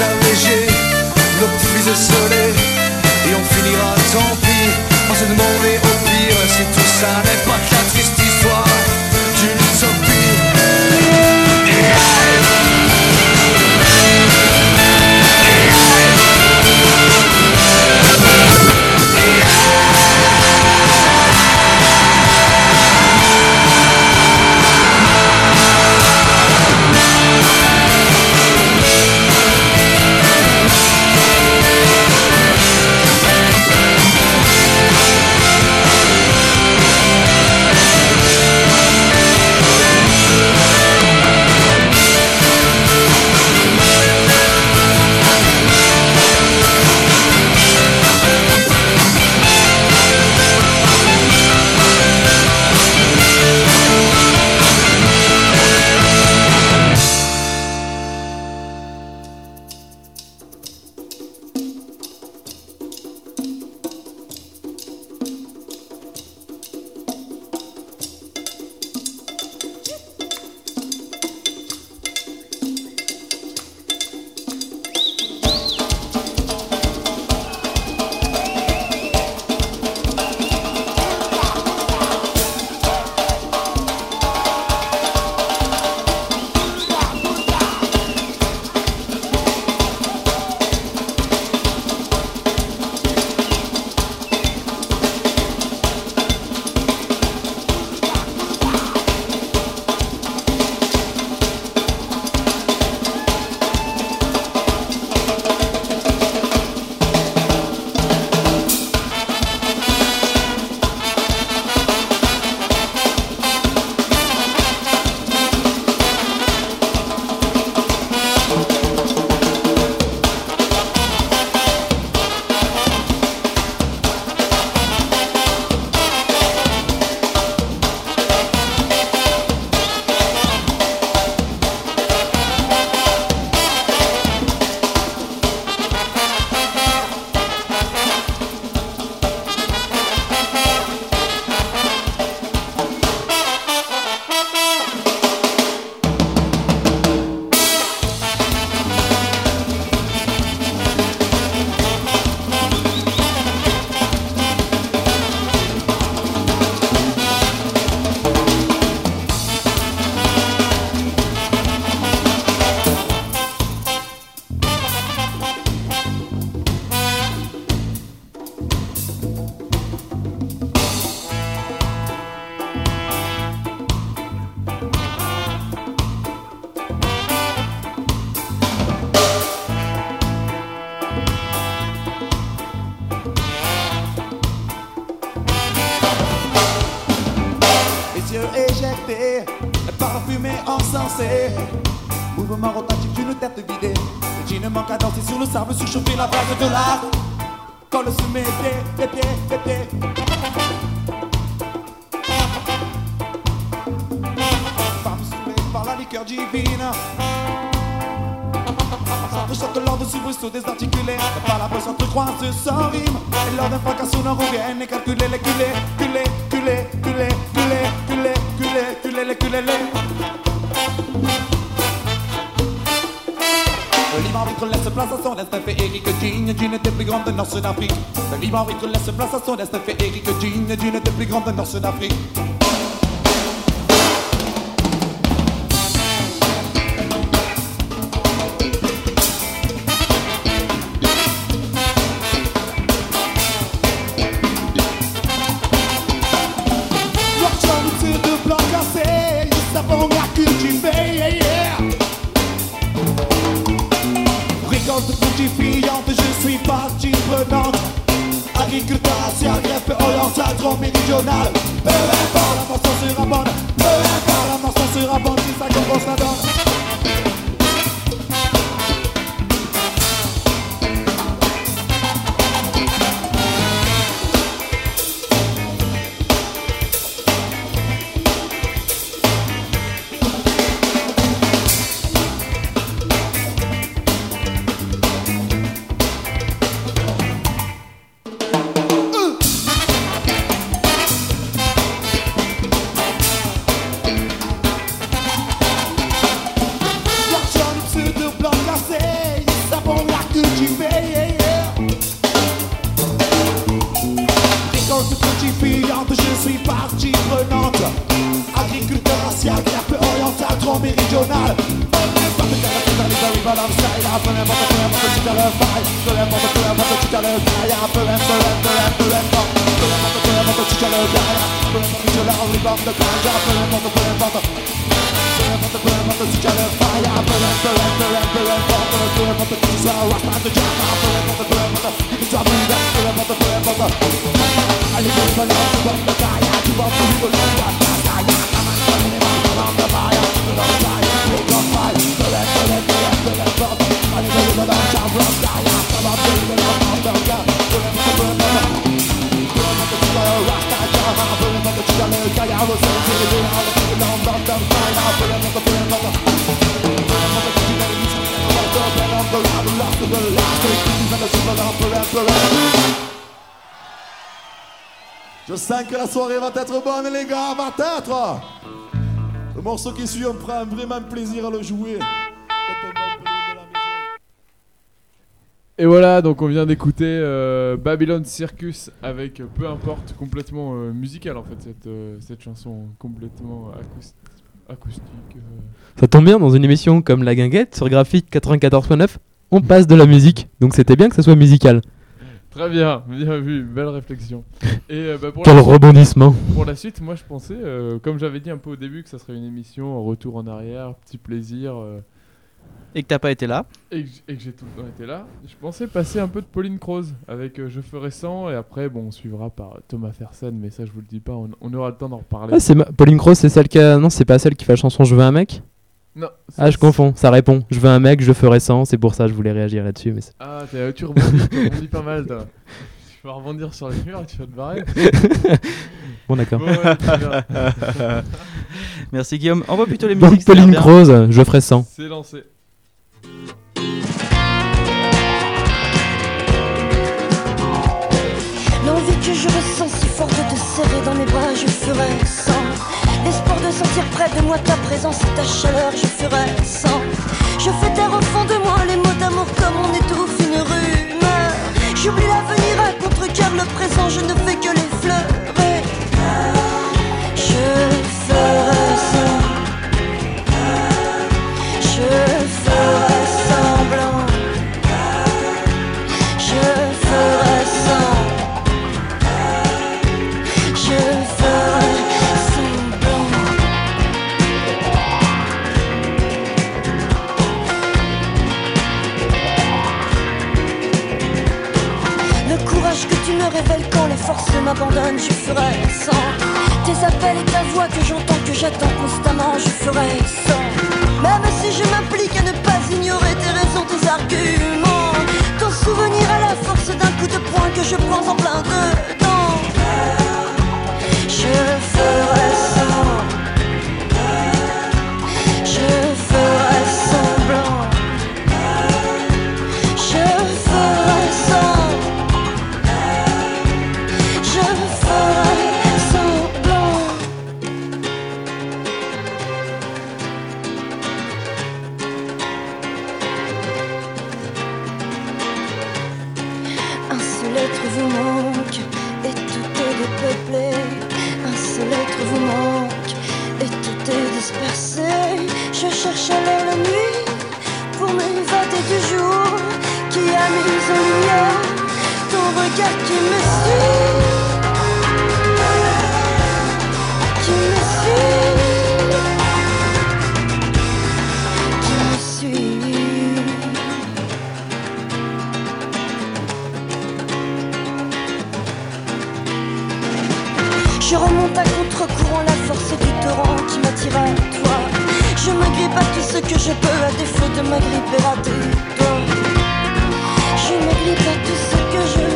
Allégées, nos petits vies isolés. Et on finira, tant pis, par se demander au pire si tout ça n'est pas encensée. Mouvement rotatif d'une tête vidée. Le jean manque à danser sur le sable, surchauffer la base de l'art. Colle sous mes pieds, les pieds, les pieds. Femme par la liqueur divine. Centre choc l'ordre sous bruit désarticulé. Par la bosse entre croise sans rime. Et lors d'un fracas sonore, on vient et calculer les culés, place à son plus laisse place à son des plus Je sens que la soirée va être bonne, les gars, va être. Le morceau qui suit, on prend vraiment plaisir à le jouer. Et voilà, donc on vient d'écouter euh, Babylon Circus avec euh, peu importe, complètement euh, musical en fait, cette, chanson complètement acoust- acoustique. euh. Ça tombe bien dans une émission comme La Guinguette sur Graphique 94.9, on passe de la musique, donc c'était bien que ça soit musical. Très bien, bien vu, belle réflexion. <laughs> Et, euh, bah, pour Quel suite- rebondissement. Pour la suite, moi je pensais, euh, comme j'avais dit un peu au début, que ça serait une émission en retour en arrière, petit plaisir. euh, Et que t'as pas été là. et que j- et que j'ai tout le temps été là. Je pensais passer un peu de Pauline Croze avec euh, Je ferai 100 et après, bon, on suivra par Thomas Fersen, mais ça je vous le dis pas, on, on aura le temps d'en reparler. Ah, c'est ma- Pauline Croce, c'est celle qui a... Non, c'est pas celle qui fait la chanson Je veux un mec Non, Ah, je confonds, ça répond. Je veux un mec, je ferai 100, c'est pour ça que je voulais réagir là-dessus. Mais Ah, tu rebondis, tu rebondis pas mal, toi. <laughs> Tu vas rebondir sur les murs et tu vas te barrer. <laughs> Bon, d'accord. ouais. <laughs> Merci Guillaume. Envoie plutôt les Donc, musiques. Pauline. Croze, je ferai 100. C'est lancé. L'envie que je ressens si forte de te serrer dans mes bras, je ferai sans. L'espoir de sentir près de moi ta présence et ta chaleur, je ferai sans. Je fais taire au fond de moi les mots d'amour comme on étouffe une rumeur. J'oublie l'avenir à contre-cœur, le présent, je ne fais que l'effleurer. Je forces m'abandonnent, je ferai sans. Tes appels et ta voix que j'entends, que j'attends constamment, je ferai sans. Même si je m'implique à ne pas ignorer tes raisons, tes arguments. Ton souvenir à la force d'un coup de poing que je prends en plein dedans. Ton regard qui me suit. Qui me suit. Qui me suit. Je remonte à contre-courant la force du torrent qui m'attire à toi. Je me grippe à tout ce que je peux à défaut de me gripper à grippe à tout ce que je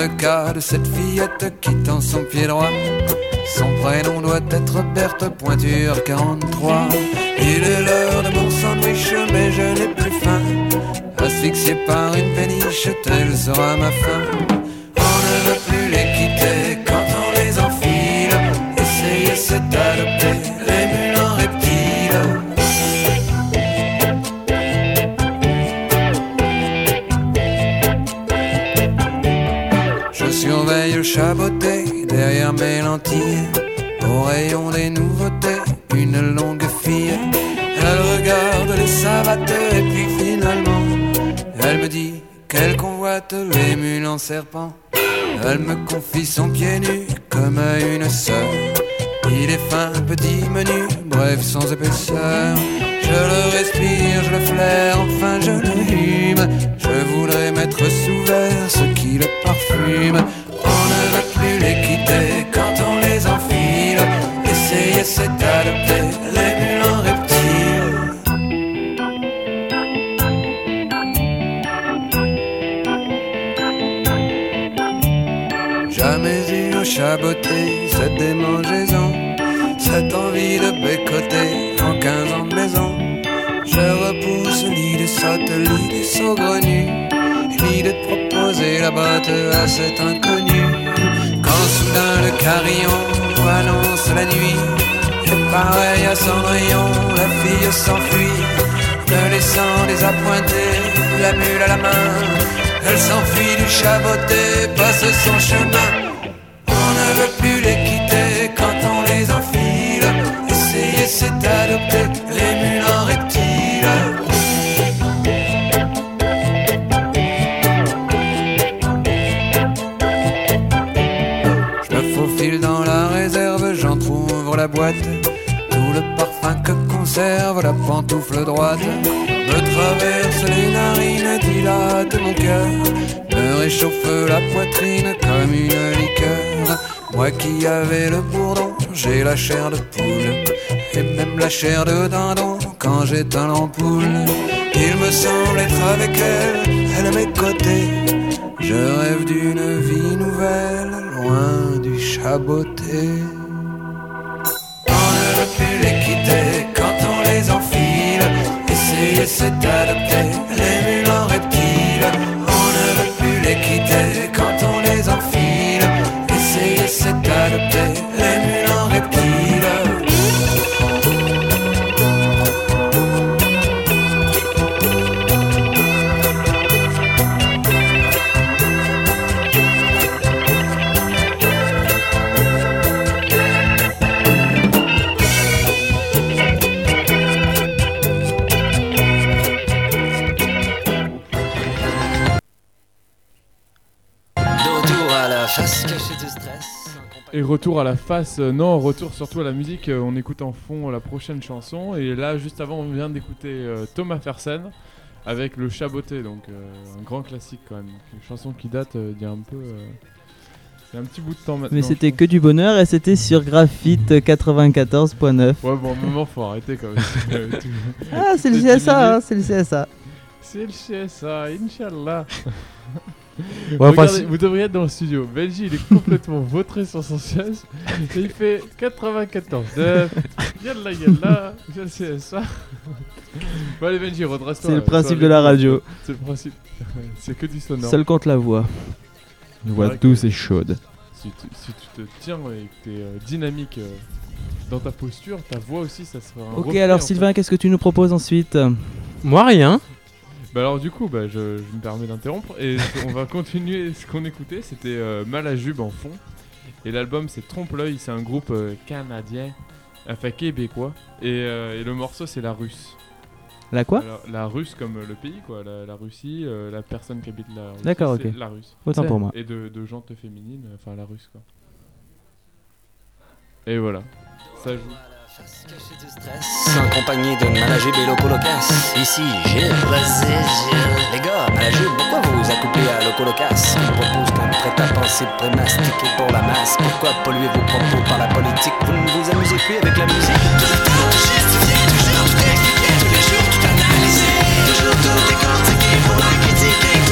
le cas de cette fillette qui tend son pied droit, son prénom doit être Berthe Pointure 43. Il est l'heure de mon sandwich, mais je n'ai plus faim. Asphyxié par une péniche, telle sera ma fin. Elle me confie son pied nu comme à une sœur. Il est fin, petit, menu, bref, sans épaisseur. Chaboté cette démangeaison, cette envie de bécoter en 15 ans de maison. Je repousse l'idée sotte, l'idée saugrenue, l'idée de proposer la botte à cet inconnu. Quand soudain le carillon annonce la nuit, et pareil à Cendrillon, la fille s'enfuit, ne laissant désappointer la mule à la main. Elle s'enfuit du chaboté, passe son chemin. Me réchauffe la poitrine comme une liqueur. Moi qui avais le bourdon, j'ai la chair de poule, et même la chair de dindon quand j'éteins l'ampoule. Il me semble être avec elle, elle à mes côtés. Je rêve d'une vie nouvelle, loin du chaboté. Retour à la face, euh, non, retour surtout à la musique, euh, on écoute en fond la prochaine chanson. Et là, juste avant, on vient d'écouter euh, Thomas Fersen avec Le Chaboté, donc un grand classique quand même. Une chanson qui date d'il y a un peu. il y a un petit bout de temps maintenant. Mais c'était que du bonheur et c'était sur Graphite 94.9. Ouais, bon, un moment, faut arrêter quand même. <laughs> Ah, c'est le CSA, hein, c'est le CSA. C'est le CSA, Inch'Allah. <laughs> Ouais, enfin, Regardez, si- Vous devriez être dans le studio. Benji, il est complètement vautré sur son siège. Et il fait 94. Neuf. Yalla, yalla. C'est le CSA. Bon, allez, Benji, redresse-toi. C'est le Toi, principe de la radio. C'est le principe. <laughs> C'est que du sonore. Seul compte la voix. Une voix douce et chaude. Si tu, si tu te tiens et que tu es dynamique euh, dans ta posture, ta voix aussi, ça sera un Ok, alors. Sylvain, qu'est-ce que tu nous proposes ensuite? Moi, rien. Bah alors du coup, bah, je, je me permets d'interrompre et on va <laughs> continuer ce qu'on écoutait. C'était euh, Malajube en fond et l'album c'est Trompe l'œil. C'est un groupe euh, canadien, enfin québécois et, euh, et le morceau c'est la Russe. La quoi? Alors, La Russe comme euh, le pays quoi, la, la Russie, euh, la personne qui habite la Russie. D'accord, c'est ok. La Russe. Autant pour moi. Et de, de gente féminine, enfin la Russe quoi. Et voilà, ça joue. Accompagné de Managé Locas. Ici Gilles. Vas-y Les gars, Managé, pourquoi vous vous accouplez à Locolocas On propose comme prêt-à-penser prémastiqué pour la masse. Pourquoi polluer vos propos par la politique? Vous ne vous amusez plus avec la musique Tout le temps justifié, toujours tout expliqué, tous les jours tout analysé. Toujours tout décortiqué pour la critiquer.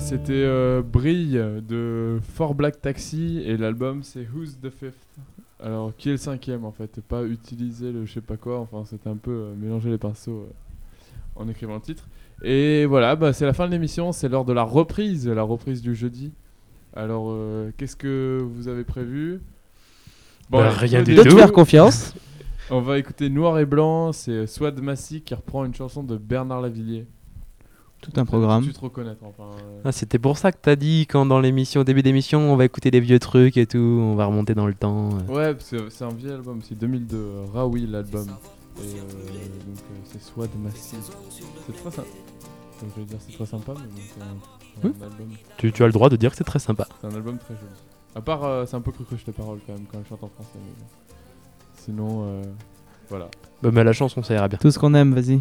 C'était euh, Brille de Four Black Taxi et l'album c'est Who's the Fifth. Alors, qui est le cinquième en fait? Pas utiliser le je sais pas quoi, enfin c'était un peu euh, mélanger les pinceaux euh, en écrivant le titre. Et voilà, bah, c'est la fin de l'émission, c'est l'heure de la reprise, la reprise du jeudi. Alors, euh, qu'est-ce que vous avez prévu? Bah, allez, rien. De te faire confiance. On va écouter Noir et Blanc, c'est Swad Massy qui reprend une chanson de Bernard Lavillier. Tout un programme. Tu te reconnaître enfin. euh, Ah, c'était pour ça que t'as dit quand dans l'émission, au début d'émission, on va écouter des vieux trucs et tout, on va remonter dans le temps. euh. Ouais, c'est c'est un vieil album, c'est 2002, euh, Raoui l'album. Et euh, donc euh, c'est Swad Massy. C'est très sympa. Donc, je vais dire c'est très sympa, mais bon, c'est Oui. un album. Tu, tu as le droit de dire que c'est très sympa. C'est un album très joli. À part, euh, c'est un peu cru-cru les paroles quand même quand je chante en français. mais bon. Sinon, euh, voilà. Bah, mais la chanson, ça ira bien. Tout ce qu'on aime, vas-y.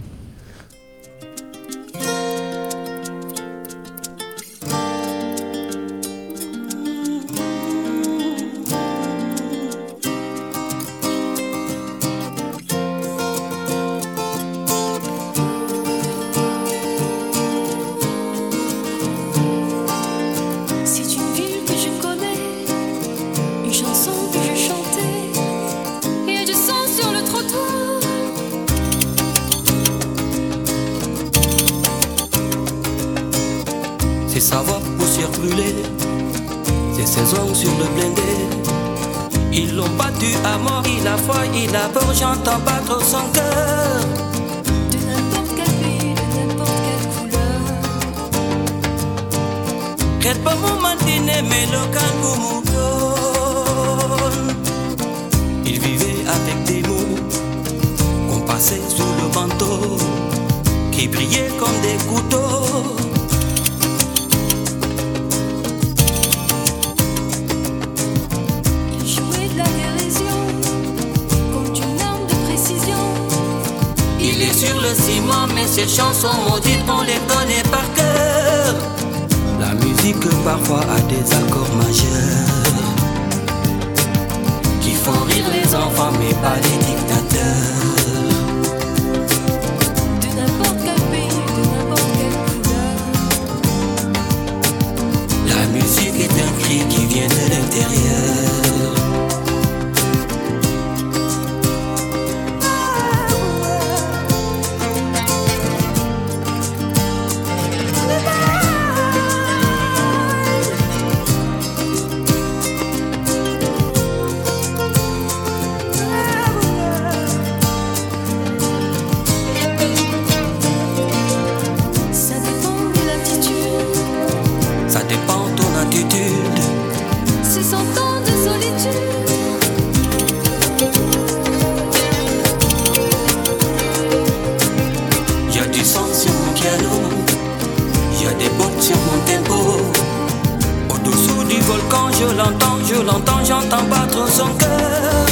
J'entends battre son cœur.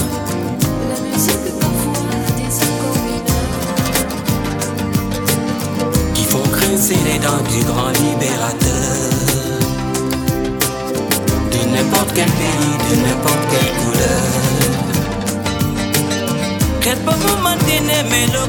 La musique parfois des qui font grincer les dents du grand libérateur. De n'importe quel pays, de n'importe quelle couleur. Quel moment mais le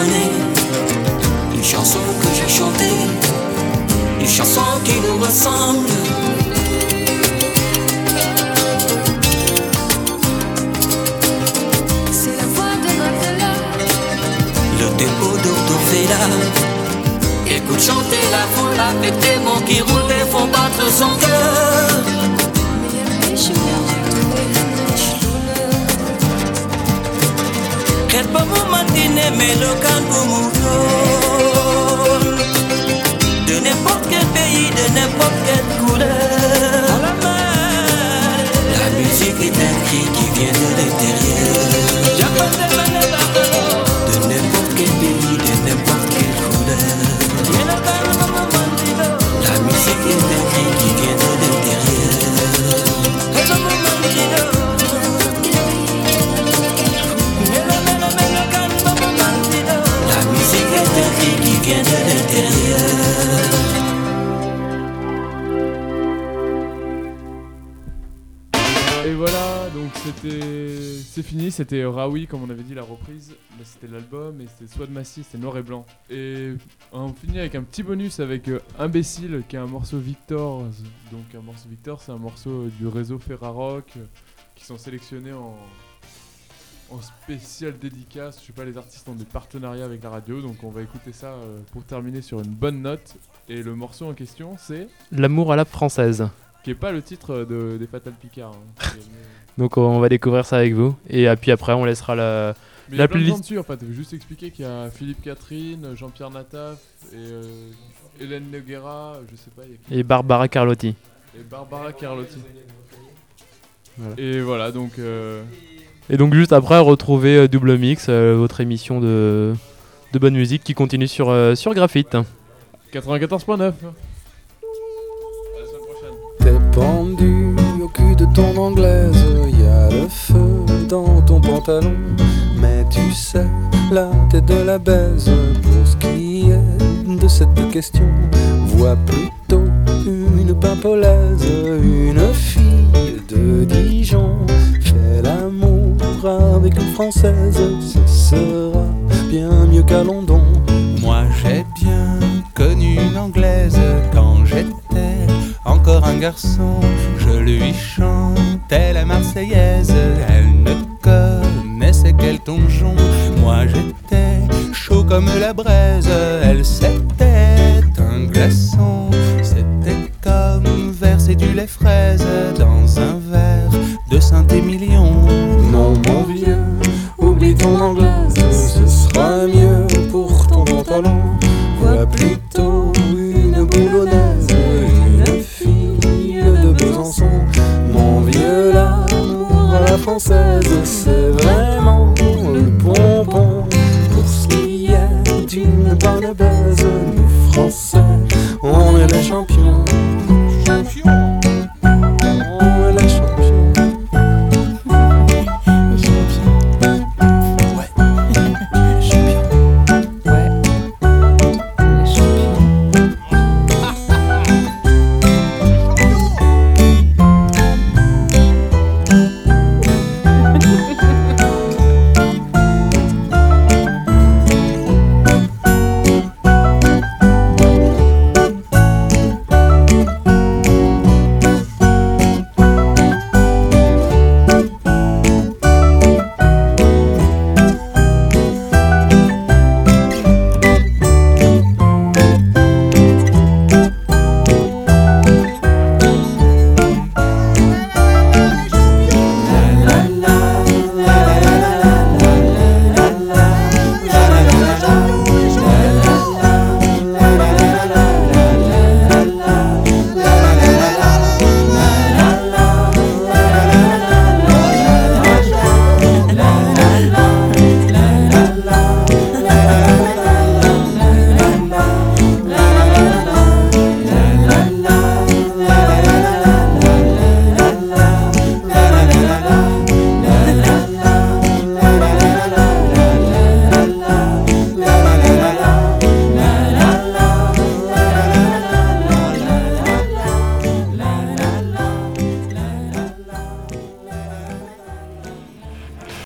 connais, une chanson que j'ai chantée, une chanson qui nous ressemble. C'est la voix de Mandela. Le tempo d'Ortofela. Écoute chanter la foule avec des mots qui roulent et font battre son cœur. Quel beau moment dîner, mais le calme moutonne. De n'importe quel pays, de n'importe quelle couleur. La musique est un cri qui vient de l'intérieur. C'est fini, c'était Raoui comme on avait dit la reprise, Là, c'était l'album et c'était Soit de Massy, c'était noir et blanc. Et on finit avec un petit bonus avec euh, Imbécile qui est un morceau Victor. Donc un morceau Victor, c'est un morceau du réseau Ferrarock euh, qui sont sélectionnés en en spécial dédicace. Je sais pas, les artistes ont des partenariats avec la radio, donc on va écouter ça euh, pour terminer sur une bonne note. Et le morceau en question, c'est L'amour à la française. qui est pas le titre de, des Fatal Picard. hein. <laughs> Donc on va découvrir ça avec vous. Et puis après, on laissera la, Mais il y a la de playlist. dessus en fait. Je vais juste expliquer qu'il y a Philippe Catherine, Jean-Pierre Nataf et euh, Hélène Noguera, je sais pas. il y a qui Et Barbara Carlotti. Et Barbara Carlotti. Voilà. Et voilà donc. euh, Et donc juste après, retrouvez euh, Double Mix, euh, votre émission de, de bonne musique qui continue sur, euh, sur Graphite. 94.9. T'es pendu au cul de ton anglaise, le feu dans ton pantalon. Mais tu sais, la tête de la baise, pour ce qui est de cette question, vois plutôt une pimpolaise, une fille de Dijon. Fais l'amour avec une française, ce sera bien mieux qu'à London. Moi j'ai bien connu une anglaise quand j'étais encore un garçon. Je lui Telle la Marseillaise, elle ne connaissait quel donjon? Moi j'étais chaud comme la braise, elle c'était un glaçon. C'était comme verser du lait fraise dans un verre de Saint-Émilion. Non, mon vieux, oublie ton anglaise, ce sera mieux pour ton pantalon. c'est vraiment le bonbon. Pour ce qui est d'une bonne baise, nous Français, on est les champions.